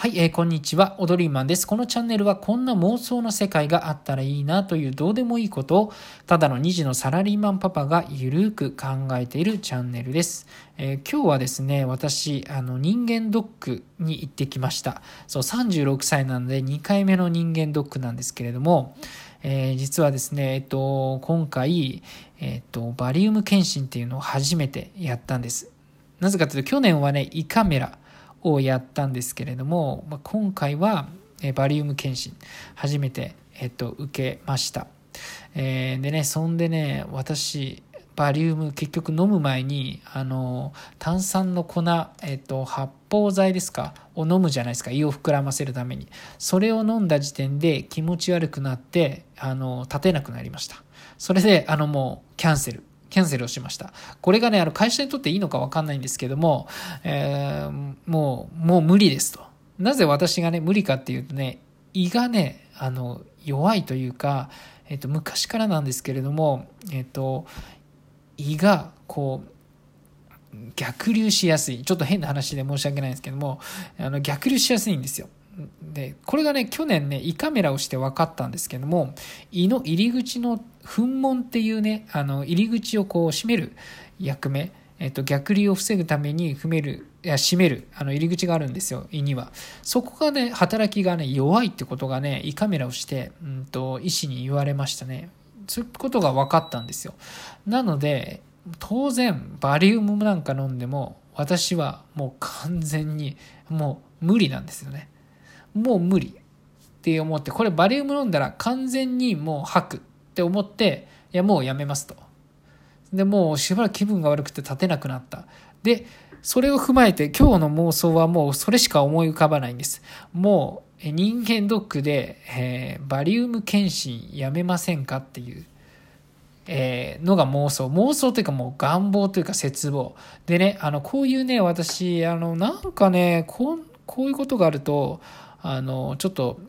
はい、えー、こんにちは。オドリーマンです。このチャンネルはこんな妄想の世界があったらいいなというどうでもいいことを、ただの2児のサラリーマンパパがゆるく考えているチャンネルです。えー、今日はですね、私、あの、人間ドックに行ってきました。そう、36歳なので2回目の人間ドックなんですけれども、えー、実はですね、えっと、今回、えっと、バリウム検診っていうのを初めてやったんです。なぜかというと、去年はね、胃カメラ、をやったんですけれども、まあ、今回は、えバリウム検診初めて、えっと、受けました。えー、でね、そんでね、私、バリウム結局飲む前に、あの、炭酸の粉、えっと、発泡剤ですかを飲むじゃないですか。胃を膨らませるために。それを飲んだ時点で気持ち悪くなって、あの、立てなくなりました。それで、あの、もう、キャンセル。キャンセルをしました。これがね、あの会社にとっていいのかわかんないんですけども、えー、もう、もう無理ですと。なぜ私がね、無理かっていうとね、胃がね、あの、弱いというか、えっ、と、昔からなんですけれども、えっ、と、胃が、こう、逆流しやすい。ちょっと変な話で申し訳ないんですけども、あの逆流しやすいんですよ。で、これがね、去年ね、胃カメラをして分かったんですけども、胃の入り口の噴門っていうね、あの、入り口をこう閉める役目、えっと、逆流を防ぐために踏める、いや、閉める、あの、入り口があるんですよ、胃には。そこがね、働きがね、弱いってことがね、胃カメラをして、うんと、医師に言われましたね。そういうことが分かったんですよ。なので、当然、バリウムなんか飲んでも、私はもう完全に、もう無理なんですよね。もう無理って思って、これバリウム飲んだら完全にもう吐くって思って、いやもうやめますと。で、もうしばらく気分が悪くて立てなくなった。で、それを踏まえて今日の妄想はもうそれしか思い浮かばないんです。もう人間ドックで、えー、バリウム検診やめませんかっていう、えー、のが妄想。妄想というかもう願望というか絶望。でね、あの、こういうね、私、あの、なんかね、こう、こういうことがあると、あの、ちょっと、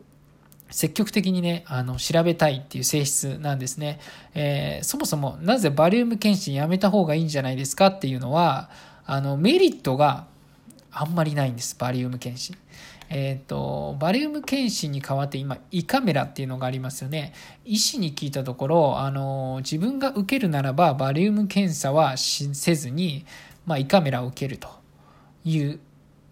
積極的にね、あの、調べたいっていう性質なんですね。えー、そもそもなぜバリウム検診やめた方がいいんじゃないですかっていうのは、あの、メリットがあんまりないんです、バリウム検診。えっ、ー、と、バリウム検診に代わって今、胃カメラっていうのがありますよね。医師に聞いたところ、あの、自分が受けるならば、バリウム検査はせずに、まあ、胃カメラを受けるという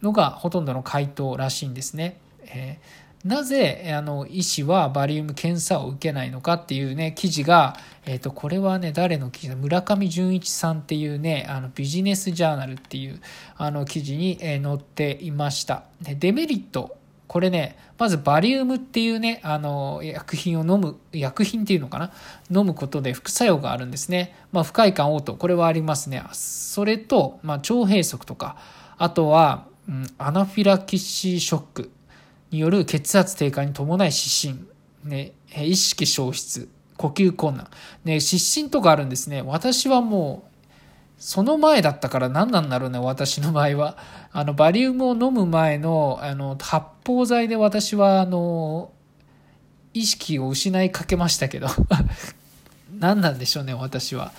のがほとんどの回答らしいんですね。えー、なぜあの医師はバリウム検査を受けないのかっていうね記事が、えー、とこれはね誰の記事だ？村上純一さんっていうねあのビジネスジャーナルっていうあの記事に、え載っていました。でデメリット。これね、まずバリウムっていうね、あの、薬品を飲む、薬品っていうのかな？飲むことで副作用があるんですね。まあ、不快感、嘔吐、これはありますね。それと、まあ、腸閉塞とか、あとは、うん、アナフィラキシーショック。による血圧低下に伴い失神、ね、意識消失、呼吸困難、ね、失神とかあるんですね。私はもう、その前だったから何なんだろうね、私の場合は。あの、バリウムを飲む前の、あの、発泡剤で私は、あの、意識を失いかけましたけど。何なんでしょうね、私は。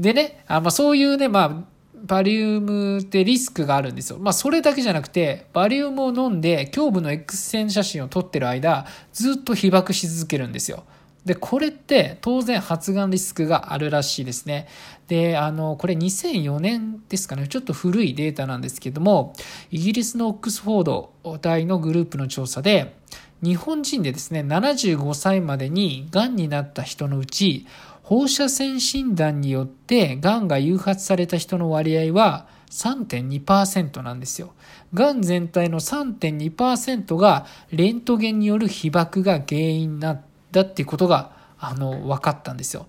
でね、あまあ、そういうね、まあ、バリウムってリスクがあるんですよ。まあ、それだけじゃなくて、バリウムを飲んで、胸部の X 線写真を撮ってる間、ずっと被爆し続けるんですよ。で、これって当然発がんリスクがあるらしいですね。で、あの、これ2004年ですかね、ちょっと古いデータなんですけども、イギリスのオックスフォード大のグループの調査で、日本人でですね、75歳までに癌になった人のうち、放射線診断によって癌が誘発された人の割合は3.2%なんですよ。癌全体の3.2%がレントゲンによる被爆が原因なんだっていうことがあの分かったんですよ。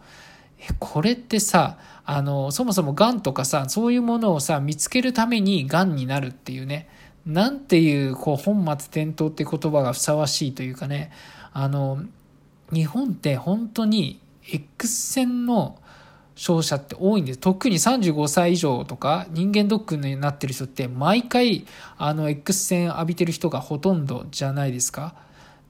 これってさあのそもそもがんとかさそういうものをさ見つけるためにがんになるっていうねなんていうこう本末転倒って言葉がふさわしいというかねあの日本って本当に X 線の照射って多いんです。特に35歳以上とか人間ドックになってる人って毎回あの X 線浴びてる人がほとんどじゃないですか。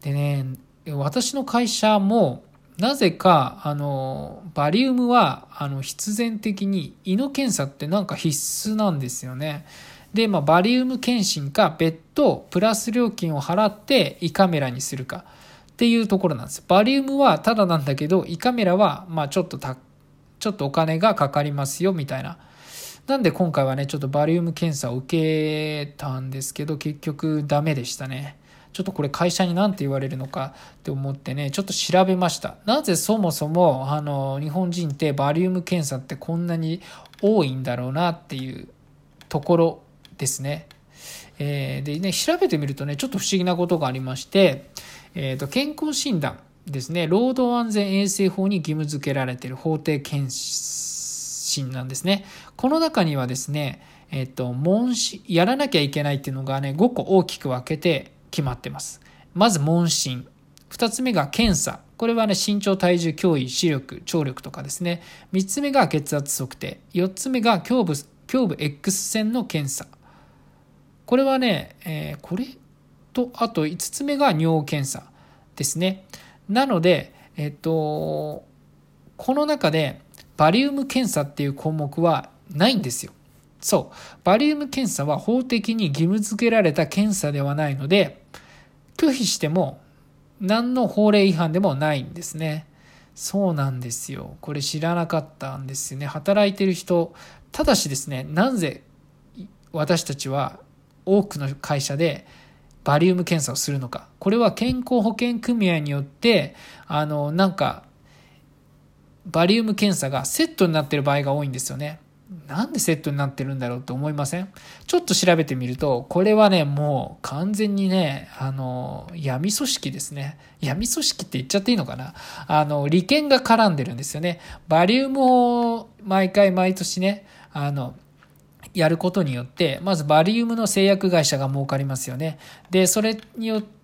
でね、私の会社もなぜかあのバリウムはあの必然的に胃の検査ってなんか必須なんですよね。で、まあ、バリウム検診か別途プラス料金を払って胃カメラにするかっていうところなんです。バリウムはただなんだけど、胃カメラはまあちょっとた、ちょっとお金がかかりますよみたいな。なんで今回はね、ちょっとバリウム検査を受けたんですけど、結局ダメでしたね。ちょっとこれ会社に何て言われるのかって思ってね、ちょっと調べました。なぜそもそも、あの、日本人ってバリウム検査ってこんなに多いんだろうなっていうところですね。えー、でね、調べてみるとね、ちょっと不思議なことがありまして、えー、と健康診断ですね、労働安全衛生法に義務付けられている法定検診なんですね。この中にはですね、えっ、ー、と、問診、やらなきゃいけないっていうのがね、5個大きく分けて決まってます。まず問診。2つ目が検査。これはね、身長、体重、脅威、視力、聴力とかですね。3つ目が血圧測定。4つ目が胸部、胸部 X 線の検査。これはね、えー、これと、あと5つ目が尿検査ですね。なので、えっと、この中でバリウム検査っていう項目はないんですよ。そう。バリウム検査は法的に義務付けられた検査ではないので、拒否しても何の法令違反でもないんですね。そうなんですよ。これ知らなかったんですよね。働いてる人、ただしですね、なぜ私たちは多くの会社でバリウム検査をするのか。これは健康保険組合によって、あの、なんか、バリウム検査がセットになってる場合が多いんですよね。なんでセットになってるんだろうって思いません？ちょっと調べてみると、これはね、もう完全にね、あの、闇組織ですね。闇組織って言っちゃっていいのかな？あの、利権が絡んでるんですよね。バリウムを毎回毎年ね、あの、やることによって、まずバリウムの製薬会社が儲かりますよね。で、それによって、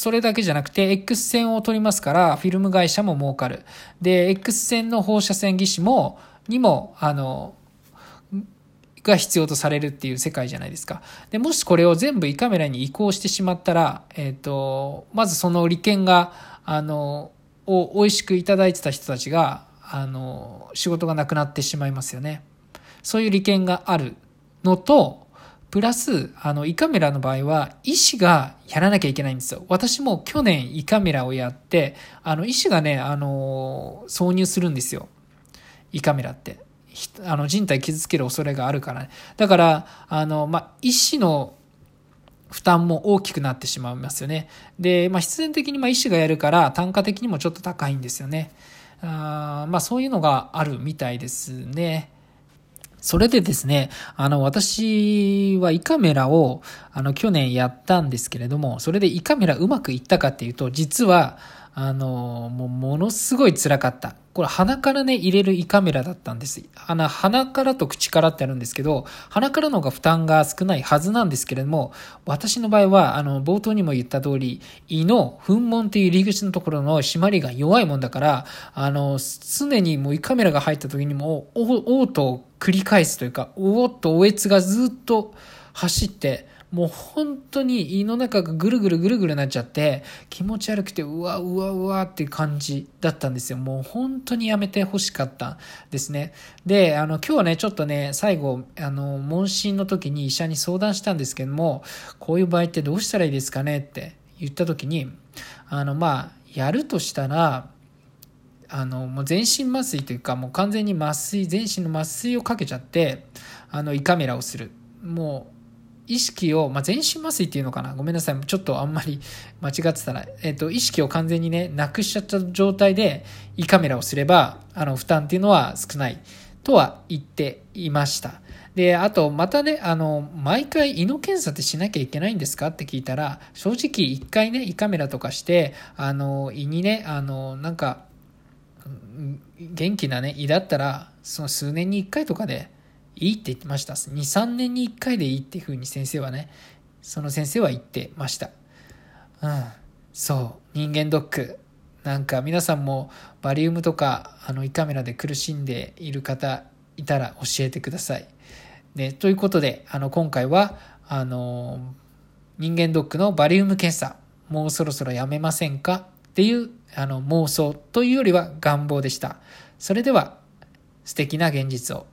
それだけじゃなくて、X 線を取りますから、フィルム会社も儲かる。で、X 線の放射線技師も、にも、あの、が必要とされるっていう世界じゃないですか。で、もしこれを全部胃カメラに移行してしまったら、えっ、ー、と、まずその利権が、あの、を美味しくいただいてた人たちが、あの、仕事がなくなってしまいますよね。そういう利権があるのと、プラス、あの、胃カメラの場合は、医師がやらなきゃいけないんですよ。私も去年胃カメラをやって、あの、医師がね、あの、挿入するんですよ。胃カメラって。あの、人体傷つける恐れがあるからね。だから、あの、まあ、医師の負担も大きくなってしまいますよね。で、まあ、必然的にま医師がやるから単価的にもちょっと高いんですよね。あまあ、そういうのがあるみたいですね。それでですね、あの、私は胃カメラを、あの、去年やったんですけれども、それで胃カメラうまくいったかっていうと、実は、あの、もうものすごい辛かった。これ鼻からね、入れる胃カメラだったんです。鼻、鼻からと口からってあるんですけど、鼻からの方が負担が少ないはずなんですけれども、私の場合は、あの、冒頭にも言った通り、胃の噴門っていう入り口のところの締まりが弱いもんだから、あの、常にもう胃カメラが入った時にも、お、おうと繰り返すというか、おおっとおえつがずっと走って、もう本当に胃の中がぐるぐるぐるぐるなっちゃって気持ち悪くてうわうわうわっていう感じだったんですよ。もう本当にやめてほしかったですね。で、あの今日はね、ちょっとね、最後、あの、問診の時に医者に相談したんですけども、こういう場合ってどうしたらいいですかねって言った時に、あの、まあ、やるとしたら、あの、もう全身麻酔というか、もう完全に麻酔、全身の麻酔をかけちゃって、あの、胃カメラをする。もう、意識を、まあ、全身麻酔っていうのかな？ごめんなさい。ちょっとあんまり 間違ってたら、えっ、ー、と、意識を完全にね、なくしちゃった状態で胃カメラをすれば、あの、負担っていうのは少ないとは言っていました。で、あと、またね、あの、毎回胃の検査ってしなきゃいけないんですか？って聞いたら、正直一回ね、胃カメラとかして、あの、胃にね、あの、なんか、元気なね、胃だったら、その数年に一回とかで、いいって言ってました。2、3年に1回でいいっていうふうに先生はね、その先生は言ってました。うん。そう。人間ドック。なんか皆さんもバリウムとかあの胃カメラで苦しんでいる方いたら教えてください。ね、ということで、あの今回はあの人間ドックのバリウム検査、もうそろそろやめませんか？っていうあの妄想というよりは願望でした。それでは素敵な現実を。